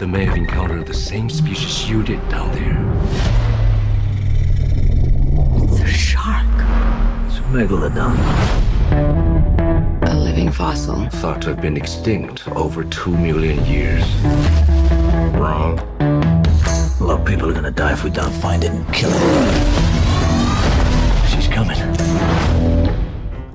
They may have encountered the same species you did down there. It's a shark. It's a megalodon. A living fossil. Thought to have been extinct over two million years. Wrong. A lot of people are gonna die if we don't find it and kill it. She's coming.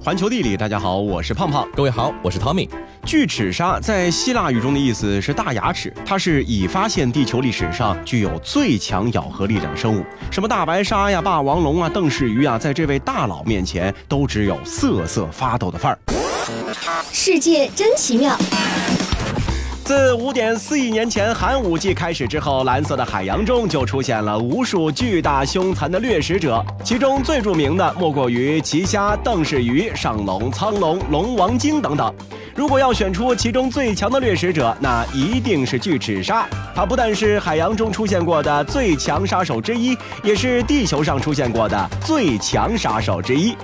环球地理，大家好，我是胖胖。各位好，我是 Tommy。 巨齿鲨在希腊语中的意思是大牙齿，它是已发现地球历史上具有最强咬合力量生物。什么大白鲨呀、霸王龙啊、邓氏鱼啊，在这位大佬面前都只有瑟瑟发抖的范儿。世界真奇妙。自五点四亿年前寒武纪开始之后，蓝色的海洋中就出现了无数巨大凶残的掠食者，其中最著名的莫过于奇虾、邓氏鱼、上龙、苍龙、龙王鲸等等。如果要选出其中最强的掠食者，那一定是巨齿鲨。它不但是海洋中出现过的最强杀手之一，也是地球上出现过的最强杀手之一。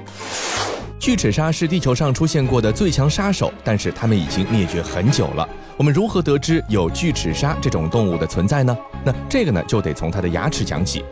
巨齿鲨是地球上出现过的最强杀手，但是它们已经灭绝很久了。我们如何得知有巨齿鲨这种动物的存在呢？那这个呢，就得从它的牙齿讲起。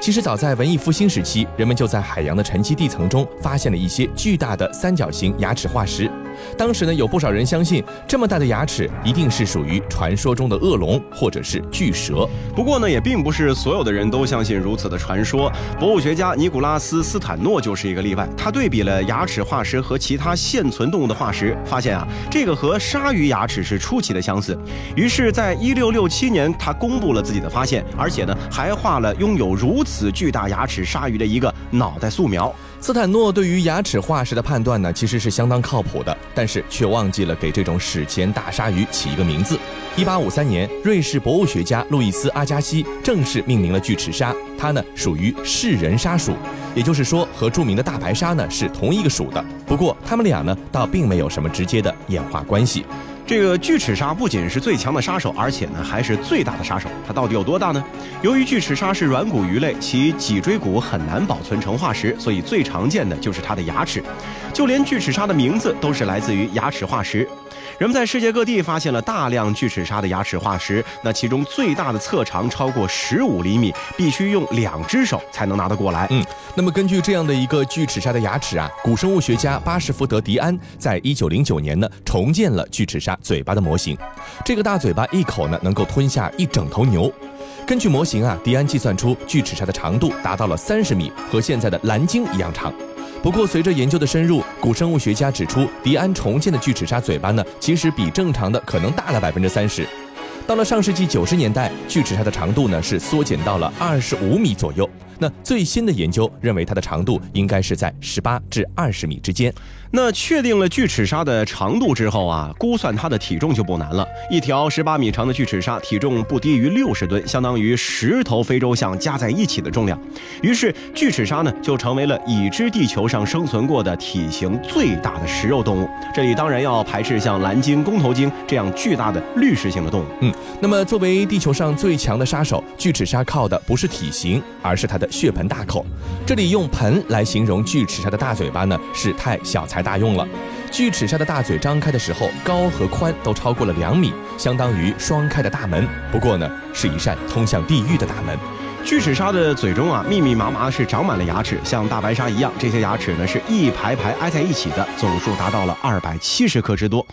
其实早在文艺复兴时期，人们就在海洋的沉积地层中发现了一些巨大的三角形牙齿化石。当时呢，有不少人相信这么大的牙齿一定是属于传说中的恶龙或者是巨蛇。不过呢，也并不是所有的人都相信如此的传说。博物学家尼古拉斯·斯坦诺就是一个例外。他对比了牙齿化石和其他现存动物的化石，发现啊，这个和鲨鱼牙齿是出奇的相似。于是，在一六六七年，他公布了自己的发现，而且呢，还画了拥有如此巨大牙齿鲨鱼的一个脑袋素描。斯坦诺对于牙齿化石的判断呢，其实是相当靠谱的，但是却忘记了给这种史前大鲨鱼起一个名字。一八五三年，瑞士博物学家路易斯·阿加西正式命名了巨齿鲨，它呢属于噬人鲨属，也就是说和著名的大白鲨呢是同一个属的。不过它们俩呢倒并没有什么直接的演化关系。这个巨齿鲨不仅是最强的杀手，而且呢还是最大的杀手。它到底有多大呢？由于巨齿鲨是软骨鱼类，其脊椎骨很难保存成化石，所以最常见的就是它的牙齿。就连巨齿鲨的名字都是来自于牙齿化石。人们在世界各地发现了大量巨齿鲨的牙齿化石，那其中最大的侧长超过十五厘米，必须用两只手才能拿得过来。嗯，那么根据这样的一个巨齿鲨的牙齿啊，古生物学家巴什福德·迪安在一九零九年呢重建了巨齿鲨嘴巴的模型。这个大嘴巴一口呢能够吞下一整头牛。根据模型啊，迪安计算出巨齿鲨的长度达到了三十米，和现在的蓝鲸一样长。不过，随着研究的深入，古生物学家指出，迪安重建的巨齿鲨嘴巴呢，其实比正常的可能大了百分之三十。到了上世纪九十年代，巨齿鲨的长度呢是缩减到了二十五米左右。那最新的研究认为，它的长度应该是在十八至二十米之间。那确定了巨齿鲨的长度之后啊，估算它的体重就不难了。一条十八米长的巨齿鲨体重不低于六十吨，相当于十头非洲象加在一起的重量。于是，巨齿鲨呢就成为了已知地球上生存过的体型最大的食肉动物。这里当然要排斥像蓝鲸、公头鲸这样巨大的滤食性的动物。嗯，那么作为地球上最强的杀手，巨齿鲨靠的不是体型，而是它的血盆大口。这里用盆来形容巨齿鲨的大嘴巴呢，是太小材大用了。巨齿鲨的大嘴张开的时候，高和宽都超过了两米，相当于双开的大门。不过呢，是一扇通向地狱的大门。巨齿鲨的嘴中啊，密密麻麻是长满了牙齿，像大白鲨一样，这些牙齿呢是一排排挨在一起的，总数达到了二百七十颗之多。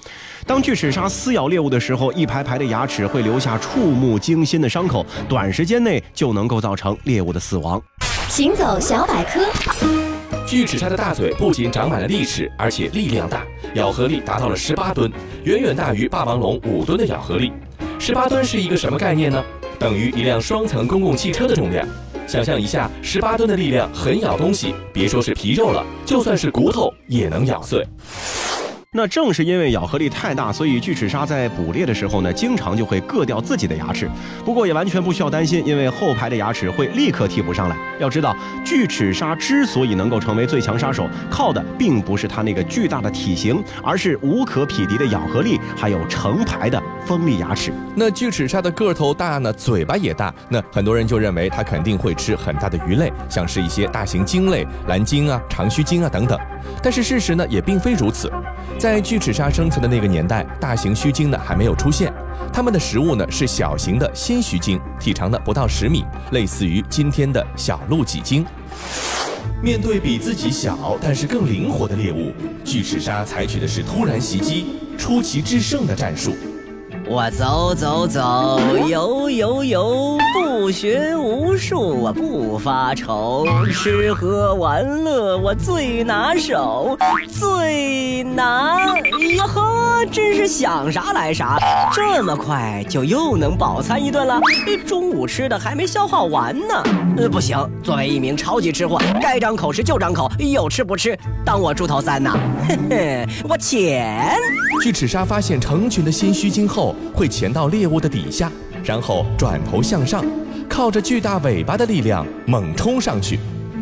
当巨齿鲨撕咬猎物的时候，一排排的牙齿会留下触目惊心的伤口，短时间内就能够造成猎物的死亡。行走小百科。巨齿鲨的大嘴不仅长满了利齿，而且力量大，咬合力达到了十八吨，远远大于霸王龙五吨的咬合力。十八吨是一个什么概念呢？等于一辆双层公共汽车的重量。想象一下，十八吨的力量很咬东西，别说是皮肉了，就算是骨头也能咬碎。那正是因为咬合力太大，所以巨齿鲨在捕猎的时候呢，经常就会硌掉自己的牙齿。不过也完全不需要担心，因为后排的牙齿会立刻替补上来。要知道，巨齿鲨之所以能够成为最强杀手，靠的并不是它那个巨大的体型，而是无可匹敌的咬合力，还有成排的锋利牙齿。那巨齿鲨的个头大呢，嘴巴也大，那很多人就认为它肯定会吃很大的鱼类，像是一些大型鲸类、蓝鲸啊、长须鲸啊等等。但是事实呢，也并非如此。在巨齿鲨生存的那个年代，大型须鲸呢还没有出现，它们的食物呢是小型的新须鲸，体长呢不到十米，类似于今天的小鹿脊鲸。面对比自己小但是更灵活的猎物，巨齿鲨采取的是突然袭击、出奇制胜的战术。我走走走，游游游，不学无术，我不发愁，吃喝玩乐我最拿手，最拿。哟呵，真是想啥来啥，这么快就又能饱餐一顿了。中午吃的还没消化完呢。呃，不行，作为一名超级吃货，该张口时就张口，有吃不吃，当我猪头三呐。嘿嘿，我潜。巨齿鲨发现成群的新须鲸后，会潜到猎物的底下，然后转头向上，靠着巨大尾巴的力量猛冲上去。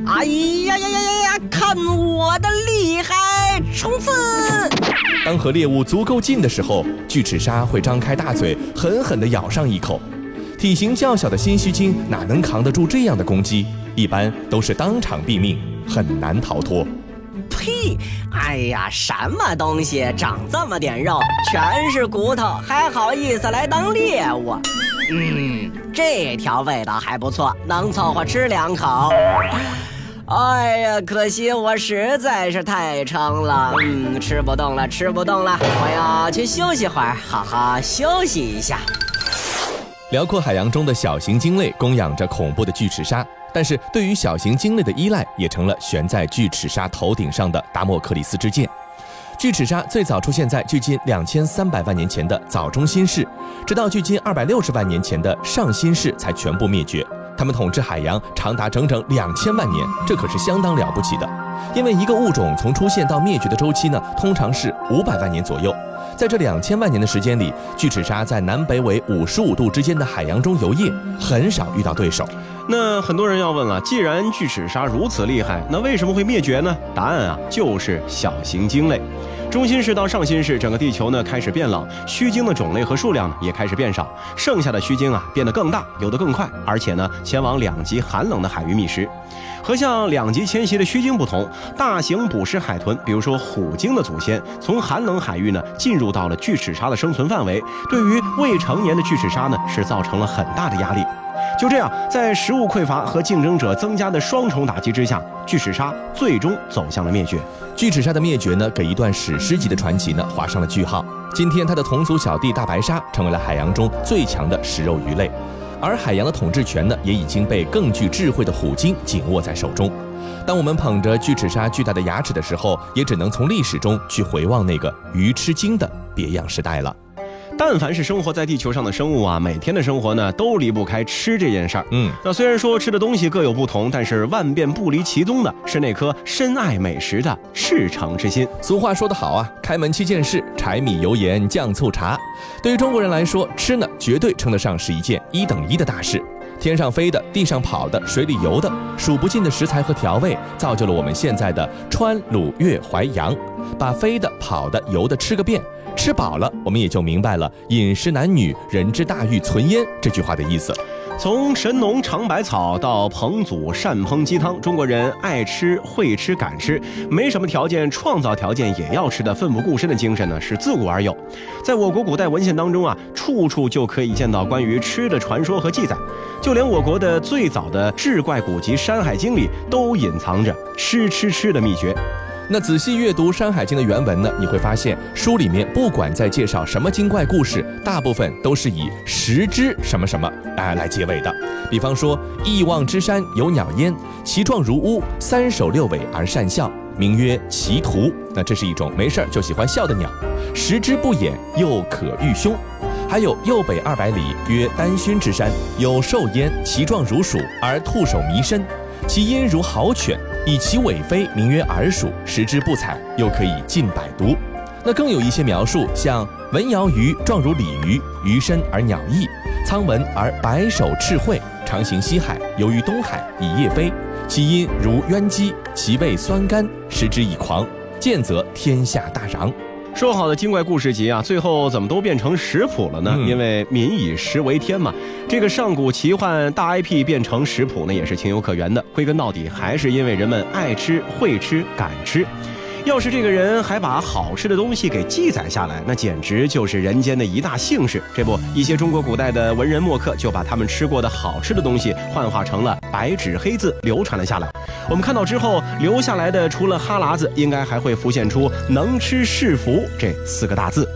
哎呀呀呀呀呀！看我的厉害，冲刺！当和猎物足够近的时候，巨齿鲨会张开大嘴，狠狠地咬上一口。体型较小的新须鲸哪能扛得住这样的攻击？一般都是当场毙命，很难逃脱。呸！哎呀，什么东西长这么点肉，全是骨头，还好意思来当猎物？嗯，这条味道还不错，能凑合吃两口。哎呀，可惜我实在是太撑了，嗯，吃不动了，吃不动了，我要去休息会儿，好好休息一下。辽阔海洋中的小型鲸类供养着恐怖的巨齿鲨。但是对于小型鲸类的依赖，也成了悬在巨齿鲨头顶上的达摩克里斯之剑。巨齿鲨最早出现在距今两千三百万年前的早中新世，直到距今二百六十万年前的上新世才全部灭绝。它们统治海洋长达整整两千万年，这可是相当了不起的。因为一个物种从出现到灭绝的周期呢，通常是五百万年左右。在这两千万年的时间里，巨齿鲨在南北纬五十五度之间的海洋中游弋，很少遇到对手。那很多人要问了，既然巨齿鲨如此厉害，那为什么会灭绝呢？答案啊，就是小型鲸类。中新世到上新世，整个地球呢开始变冷，须鲸的种类和数量呢也开始变少，剩下的须鲸啊变得更大，游得更快，而且呢前往两极寒冷的海域觅食。和像两极迁徙的须鲸不同，大型捕食海豚，比如说虎鲸的祖先，从寒冷海域呢进入到了巨齿鲨的生存范围，对于未成年的巨齿鲨呢是造成了很大的压力。就这样，在食物匮乏和竞争者增加的双重打击之下，巨齿鲨最终走向了灭绝。巨齿鲨的灭绝呢，给一段史诗级的传奇呢画上了句号。今天，它的同族小弟大白鲨成为了海洋中最强的食肉鱼类，而海洋的统治权呢，也已经被更具智慧的虎鲸紧握在手中。当我们捧着巨齿鲨巨大的牙齿的时候，也只能从历史中去回望那个鱼吃鲸的别样时代了。但凡是生活在地球上的生物啊，每天的生活呢都离不开吃这件事儿。嗯，那虽然说吃的东西各有不同，但是万变不离其宗的是那颗深爱美食的赤诚之心。俗话说得好啊，开门七件事：柴米油盐酱醋茶。对于中国人来说，吃呢绝对称得上是一件一等一的大事。天上飞的，地上跑的，水里游的，数不尽的食材和调味，造就了我们现在的川鲁粤淮扬，把飞的、跑的、游的吃个遍。吃饱了，我们也就明白了“饮食男女，人之大欲存焉”这句话的意思。从神农尝百草到彭祖善烹鸡汤，中国人爱吃、会吃、敢吃，没什么条件，创造条件也要吃的奋不顾身的精神呢，是自古而有。在我国古代文献当中啊，处处就可以见到关于吃的传说和记载，就连我国的最早的志怪古籍《山海经》里都隐藏着吃吃吃的秘诀。那仔细阅读《山海经》的原文呢，你会发现书里面不管在介绍什么精怪故事，大部分都是以食之什么什么哎来结尾的。比方说，亿望之山有鸟焉，其状如乌，三首六尾而善笑，名曰奇图。那这是一种没事儿就喜欢笑的鸟。食之不掩，又可御凶。还有右北二百里，曰丹熏之山，有兽焉，其状如鼠，而兔首弥身，其音如豪犬。以其尾飞，名曰耳鼠，食之不采，又可以尽百毒。那更有一些描述，像文鳐鱼状如鲤鱼，鱼身而鸟翼，苍文而白首赤喙，常行西海，游于东海，以夜飞。其音如鸢鸡，其味酸甘，食之以狂，见则天下大攘。说好的精怪故事集啊，最后怎么都变成食谱了呢？嗯因为民以食为天嘛，这个上古奇幻大 IP 变成食谱呢，也是情有可原的。归根到底，还是因为人们爱吃、会吃、敢吃。要是这个人还把好吃的东西给记载下来，那简直就是人间的一大幸事。这不，一些中国古代的文人墨客就把他们吃过的好吃的东西幻化成了白纸黑字，流传了下来。我们看到之后，留下来的除了哈喇子，应该还会浮现出“能吃是福”这四个大字。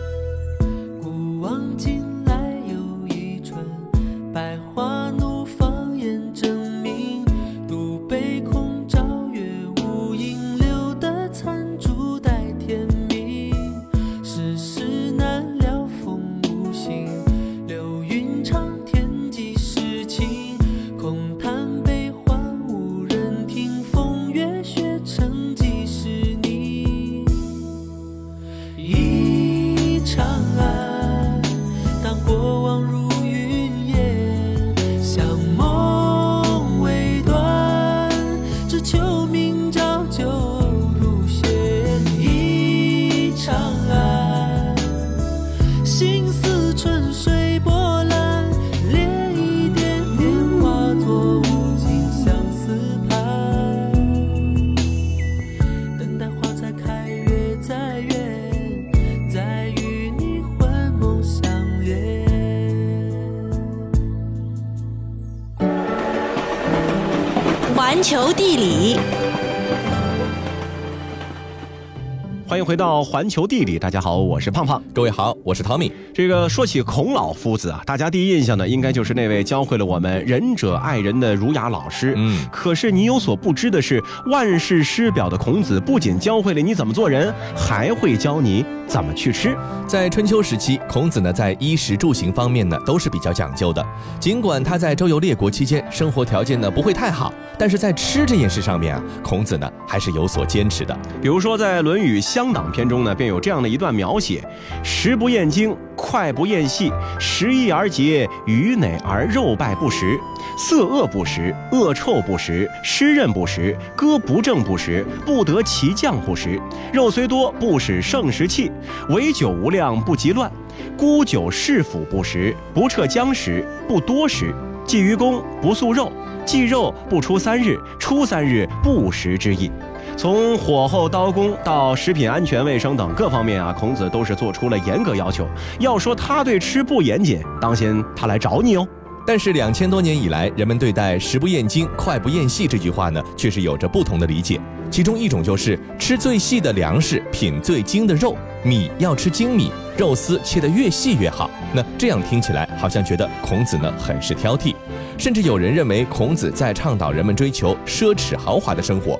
欢迎回到环球地理，大家好，我是胖胖。各位好，我是汤米。这个说起孔老夫子啊，大家第一印象呢，应该就是那位教会了我们仁者爱人的儒雅老师。嗯可是你有所不知的是，万世师表的孔子不仅教会了你怎么做人，还会教你怎么去吃。在春秋时期，孔子呢在衣食住行方面呢都是比较讲究的。尽管他在周游列国期间生活条件呢不会太好，但是在吃这件事上面啊，孔子呢还是有所坚持的。比如说，在《论语乡党篇》中呢，便有这样的一段描写：“食不厌精，快不厌细，食易而竭，鱼馁而肉败不食，色恶不食，恶臭不食，湿润不食，歌不正不食，不得其酱不食。肉虽多，不使盛食气，唯酒无量不及乱。沽酒市府不食，不彻僵食，不多食。祭于公，不素肉。”祭肉不出三日，出三日不食之意。从火候、刀工到食品安全卫生等各方面啊，孔子都是做出了严格要求。要说他对吃不严谨，当心他来找你哦。但是两千多年以来，人们对待“食不厌精，脍不厌细”这句话呢，却是有着不同的理解。其中一种就是吃最细的粮食，品最精的肉，米要吃精米，肉丝切得越细越好。那这样听起来好像觉得孔子呢很是挑剔，甚至有人认为孔子在倡导人们追求奢侈豪华的生活。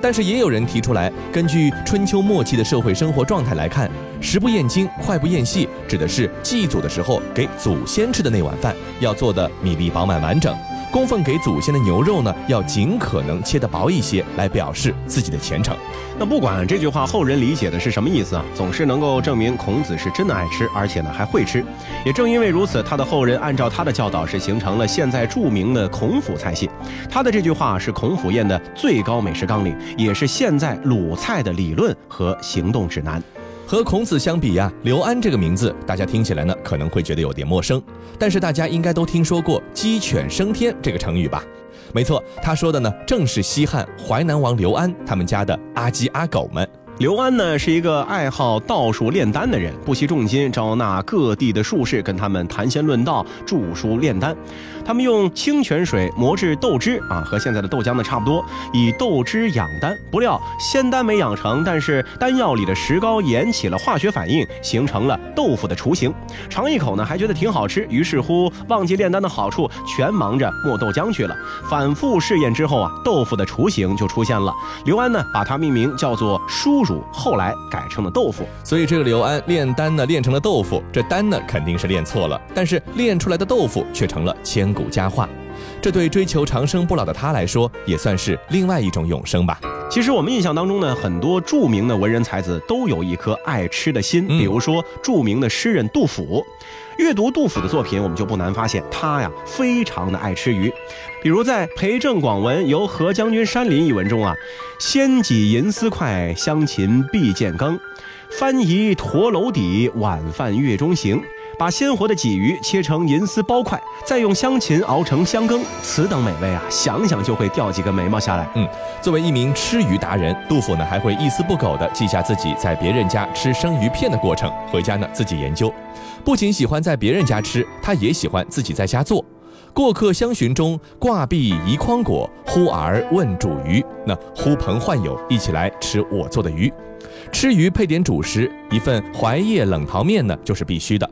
但是也有人提出来，根据春秋末期的社会生活状态来看，“食不厌精，脍不厌细”指的是祭祖的时候给祖先吃的那碗饭，要做的米粒饱满完整；供奉给祖先的牛肉呢，要尽可能切得薄一些，来表示自己的虔诚。那不管这句话后人理解的是什么意思啊，总是能够证明孔子是真的爱吃，而且呢还会吃。也正因为如此，他的后人按照他的教导，是形成了现在著名的孔府菜系。他的这句话是孔府宴的最高美食纲领，也是现在鲁菜的理论和行动指南。和孔子相比呀、刘安这个名字大家听起来呢可能会觉得有点陌生，但是大家应该都听说过“鸡犬升天”这个成语吧？没错，他说的呢正是西汉淮南王刘安他们家的阿鸡阿狗们。刘安呢是一个爱好道术炼丹的人，不惜重金招纳各地的术士，跟他们谈仙论道、著书炼丹。他们用清泉水磨制豆汁啊，和现在的豆浆呢差不多，以豆汁养丹。不料仙丹没养成，但是丹药里的石膏引起了化学反应，形成了豆腐的雏形。尝一口呢，还觉得挺好吃，于是乎忘记炼丹的好处，全忙着磨豆浆去了。反复试验之后啊，豆腐的雏形就出现了。刘安呢，把它命名叫做叔后来改成了豆腐。所以这个刘安炼丹呢炼成了豆腐，这丹呢肯定是炼错了，但是炼出来的豆腐却成了千古佳话。这对追求长生不老的他来说，也算是另外一种永生吧。其实我们印象当中呢，很多著名的文人才子都有一颗爱吃的心，嗯比如说著名的诗人杜甫。阅读杜甫的作品，我们就不难发现，他呀非常的爱吃鱼。比如在《裴政广文游何将军山林》一文中啊，先己银丝块，香芹必见羹，翻疑驼楼底，晚饭月中行。把鲜活的鲫鱼切成银丝包块，再用香芹熬成香羹，此等美味啊，想想就会掉几个眉毛下来。嗯，作为一名吃鱼达人，杜甫呢还会一丝不苟地记下自己在别人家吃生鱼片的过程，回家呢自己研究。不仅喜欢在别人家吃，他也喜欢自己在家做。过客相寻中，挂壁移筐果，呼儿问煮鱼。那呼朋唤友一起来吃我做的鱼。吃鱼配点主食，一份槐叶冷淘面呢就是必须的。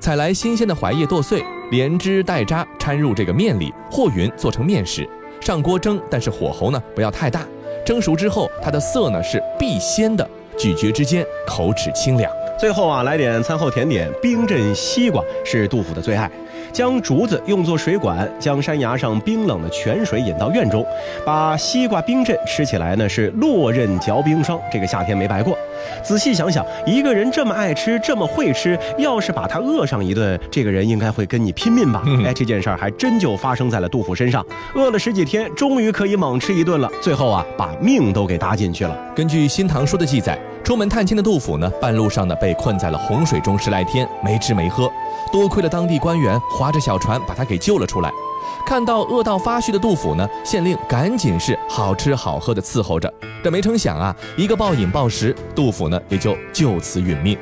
采来新鲜的槐叶剁碎，连汁带渣掺入这个面里，和匀做成面食。上锅蒸，但是火候呢不要太大。蒸熟之后，它的色呢是碧鲜的，咀嚼之间口齿清凉。最后啊，来点餐后甜点，冰镇西瓜是杜甫的最爱。将竹子用作水管，将山崖上冰冷的泉水引到院中，把西瓜冰镇，吃起来呢是落刃嚼冰霜。这个夏天没白过。仔细想想，一个人这么爱吃，这么会吃，要是把他饿上一顿，这个人应该会跟你拼命吧？哎，这件事儿还真就发生在了杜甫身上。饿了十几天，终于可以猛吃一顿了。最后啊，把命都给搭进去了。根据《新唐书》的记载，出门探亲的杜甫呢，半路上呢被困在了洪水中十来天，没吃没喝。多亏了当地官员划着小船把他给救了出来。看到饿到发虚的杜甫呢，县令赶紧是好吃好喝的伺候着。这没成想啊，一个暴饮暴食，杜甫呢也就就此殒命。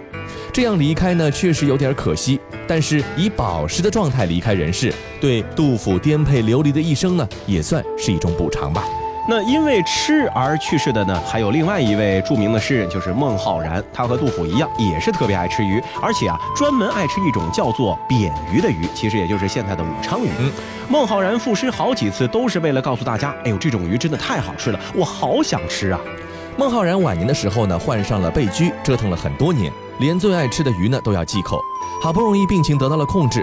这样离开呢，确实有点可惜。但是以饱食的状态离开人世，对杜甫颠沛流离的一生呢，也算是一种补偿吧。那因为吃而去世的呢，还有另外一位著名的诗人，就是孟浩然。他和杜甫一样，也是特别爱吃鱼，而且啊，专门爱吃一种叫做扁鱼的鱼，其实也就是现在的武昌鱼。孟浩然赋诗好几次，都是为了告诉大家，哎呦，这种鱼真的太好吃了，我好想吃啊。孟浩然晚年的时候呢，患上了背疽，折腾了很多年，连最爱吃的鱼呢都要忌口。好不容易病情得到了控制，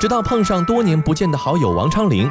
直到碰上多年不见的好友王昌龄。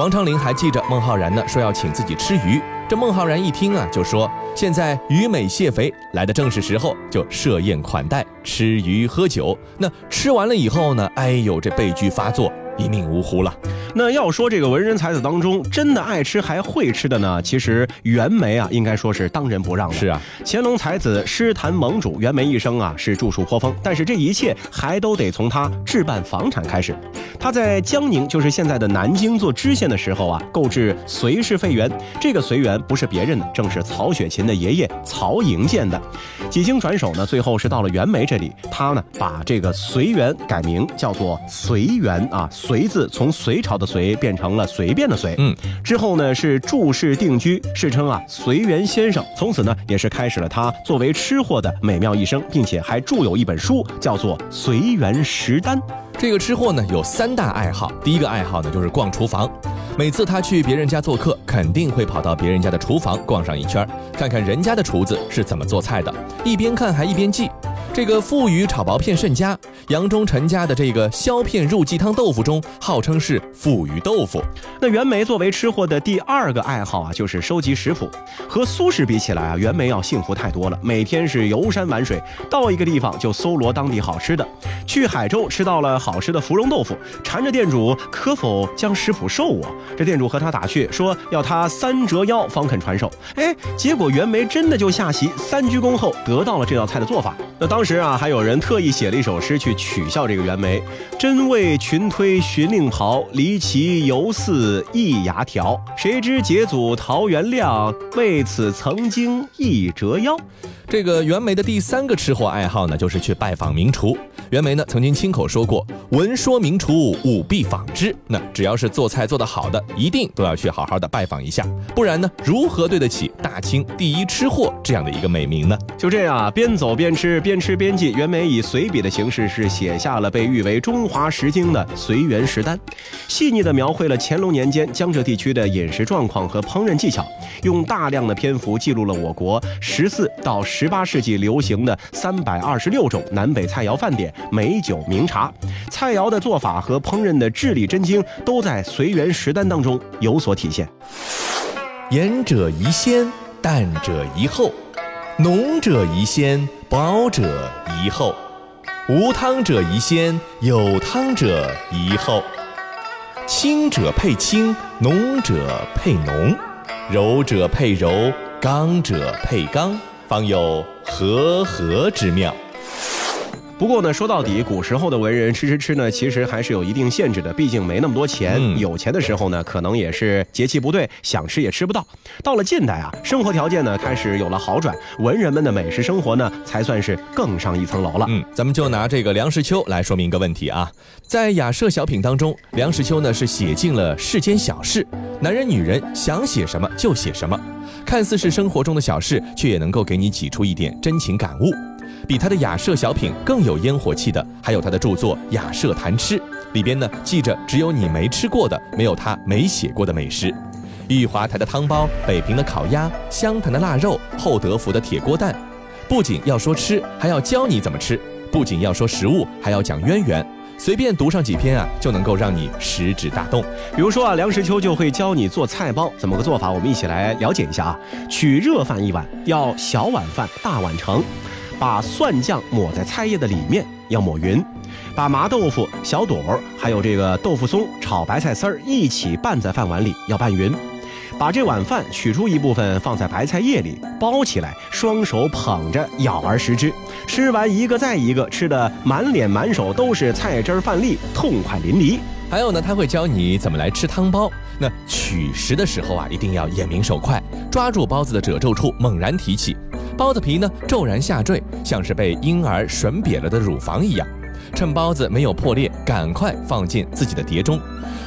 王昌龄还记着孟浩然呢，说要请自己吃鱼。这孟浩然一听啊，就说现在鱼美蟹肥，来的正是时候，就设宴款待，吃鱼喝酒。那吃完了以后呢，哎呦，这悲剧发作。一命呜呼了。那要说这个文人才子当中，真的爱吃还会吃的呢？其实袁枚啊，应该说是当仁不让的。是啊，乾隆才子诗坛盟主袁枚一生啊，是著述颇丰。但是这一切还都得从他置办房产开始。他在江宁，就是现在的南京做知县的时候啊，购置随氏废园。这个随园不是别人的，正是曹雪芹的爷爷曹寅建的。几经转手呢，最后是到了袁枚这里，他呢把这个随园改名叫做随园啊。隋字从隋朝的隋变成了随便的随，嗯，之后呢是住世定居，世称啊随园先生。从此呢也是开始了他作为吃货的美妙一生，并且还著有一本书，叫做《随园食单》。这个吃货呢有三大爱好，第一个爱好呢就是逛厨房，每次他去别人家做客，肯定会跑到别人家的厨房逛上一圈，看看人家的厨子是怎么做菜的，一边看还一边记。这个富鱼炒薄片甚佳，杨忠陈家的这个削片入鸡汤豆腐中，号称是富鱼豆腐。那袁枚作为吃货的第二个爱好啊，就是收集食谱。和苏轼比起来啊，袁枚要幸福太多了，每天是游山玩水，到一个地方就搜罗当地好吃的。去海州吃到了好吃的芙蓉豆腐，缠着店主可否将食谱授我？这店主和他打趣说要他三折腰方肯传授。哎，结果袁枚真的就下席三鞠躬后得到了这道菜的做法。那当当时啊，还有人特意写了一首诗去取笑这个袁枚：“真为群推寻令袍，离奇犹似一牙条。谁知节祖桃源亮，为此曾经一折腰。”这个袁枚的第三个吃货爱好呢，就是去拜访名厨。袁枚呢曾经亲口说过：“闻说名厨，务必访之。”那只要是做菜做得好的，一定都要去好好的拜访一下，不然呢，如何对得起大清第一吃货这样的一个美名呢？就这样啊，边走边吃，边吃边记。袁枚以随笔的形式是写下了被誉为中华十经的《随园食单》，细腻地描绘了乾隆年间江浙地区的饮食状况和烹饪技巧，用大量的篇幅记录了我国十四到十十八世纪流行的三百二十六种南北菜肴饭点。美酒名茶，菜肴的做法和烹饪的智理真经，都在《随园食单》当中有所体现。盐者宜先，淡者宜后，浓者宜先，薄者宜后，无汤者宜先，有汤者宜后。清者配清，浓者配浓，柔者配柔，刚者配刚，方有和合之妙。不过呢，说到底，古时候的文人吃吃吃呢，其实还是有一定限制的，毕竟没那么多钱。嗯有钱的时候呢，可能也是节气不对，想吃也吃不到。到了近代啊，生活条件呢开始有了好转，文人们的美食生活呢才算是更上一层楼了。嗯，咱们就拿这个梁实秋来说明一个问题啊，在雅舍小品当中，梁实秋呢是写尽了世间小事，男人女人想写什么就写什么，看似是生活中的小事，却也能够给你挤出一点真情感悟。比他的雅舍小品更有烟火气的，还有他的著作《雅舍谈吃》，里边呢记着只有你没吃过的，没有他没写过的美食。玉华台的汤包，北平的烤鸭，湘潭的腊肉，厚德福的铁锅蛋，不仅要说吃，还要教你怎么吃；不仅要说食物，还要讲渊源。随便读上几篇啊，就能够让你食指大动。比如说啊，梁实秋就会教你做菜包，怎么个做法？我们一起来了解一下啊。取热饭一碗，要小碗饭大碗盛，把蒜酱抹在菜叶的里面，要抹匀。把麻豆腐、小朵儿还有这个豆腐松、炒白菜丝儿一起拌在饭碗里，要拌匀。把这碗饭取出一部分放在白菜叶里包起来，双手捧着咬而食之。吃完一个再一个，吃的满脸满手都是菜汁儿饭粒，痛快淋漓。还有呢，他会教你怎么来吃汤包。那取食的时候啊，一定要眼明手快，抓住包子的褶皱处，猛然提起。包子皮呢，骤然下坠，像是被婴儿吮瘪了的乳房一样。趁包子没有破裂，赶快放进自己的碟中，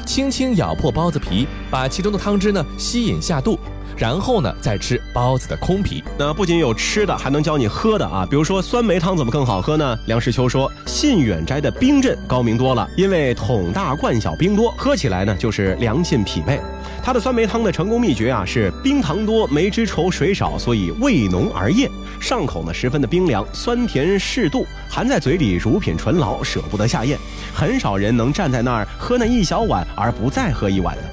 轻轻咬破包子皮，把其中的汤汁呢吸引下肚，然后呢再吃包子的空皮。那不仅有吃的，还能教你喝的啊！比如说酸梅汤怎么更好喝呢？梁实秋说，信远斋的冰镇高明多了，因为桶大罐小冰多，喝起来呢就是良劲匹配。它的酸梅汤的成功秘诀啊是冰糖多，梅汁稠，水少，所以味浓而艳，上口呢十分的冰凉，酸甜适度，含在嘴里如品醇醪，舍不得下咽。很少人能站在那儿喝那一小碗而不再喝一碗的。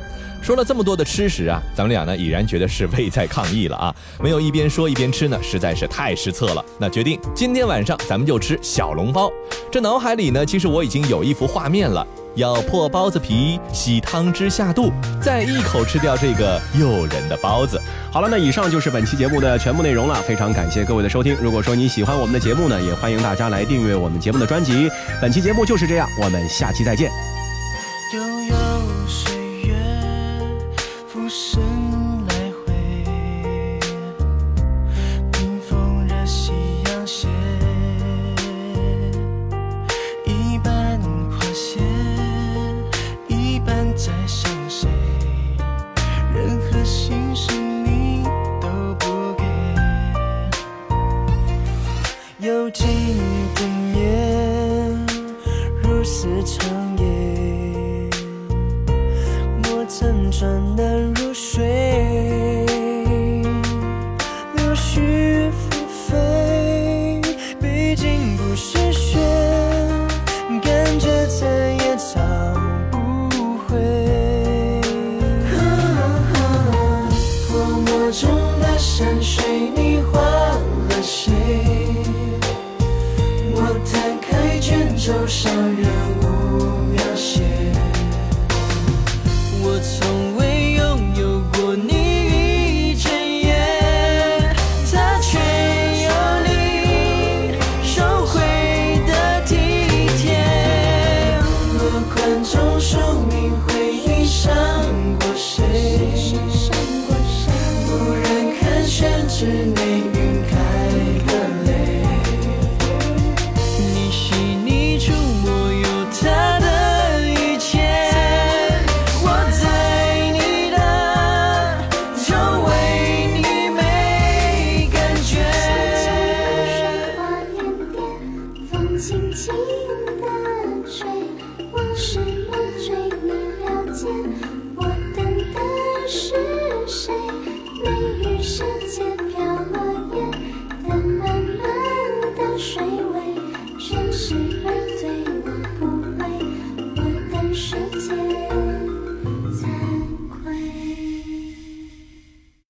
说了这么多的吃食啊，咱们俩呢已然觉得是胃在抗议了啊！没有一边说一边吃呢，实在是太失策了。那决定今天晚上咱们就吃小笼包。这脑海里呢，其实我已经有一幅画面了：咬破包子皮，吸汤汁下肚，再一口吃掉这个诱人的包子。好了，那以上就是本期节目的全部内容了。非常感谢各位的收听。如果说你喜欢我们的节目呢，也欢迎大家来订阅我们节目的专辑。本期节目就是这样，我们下期再见。生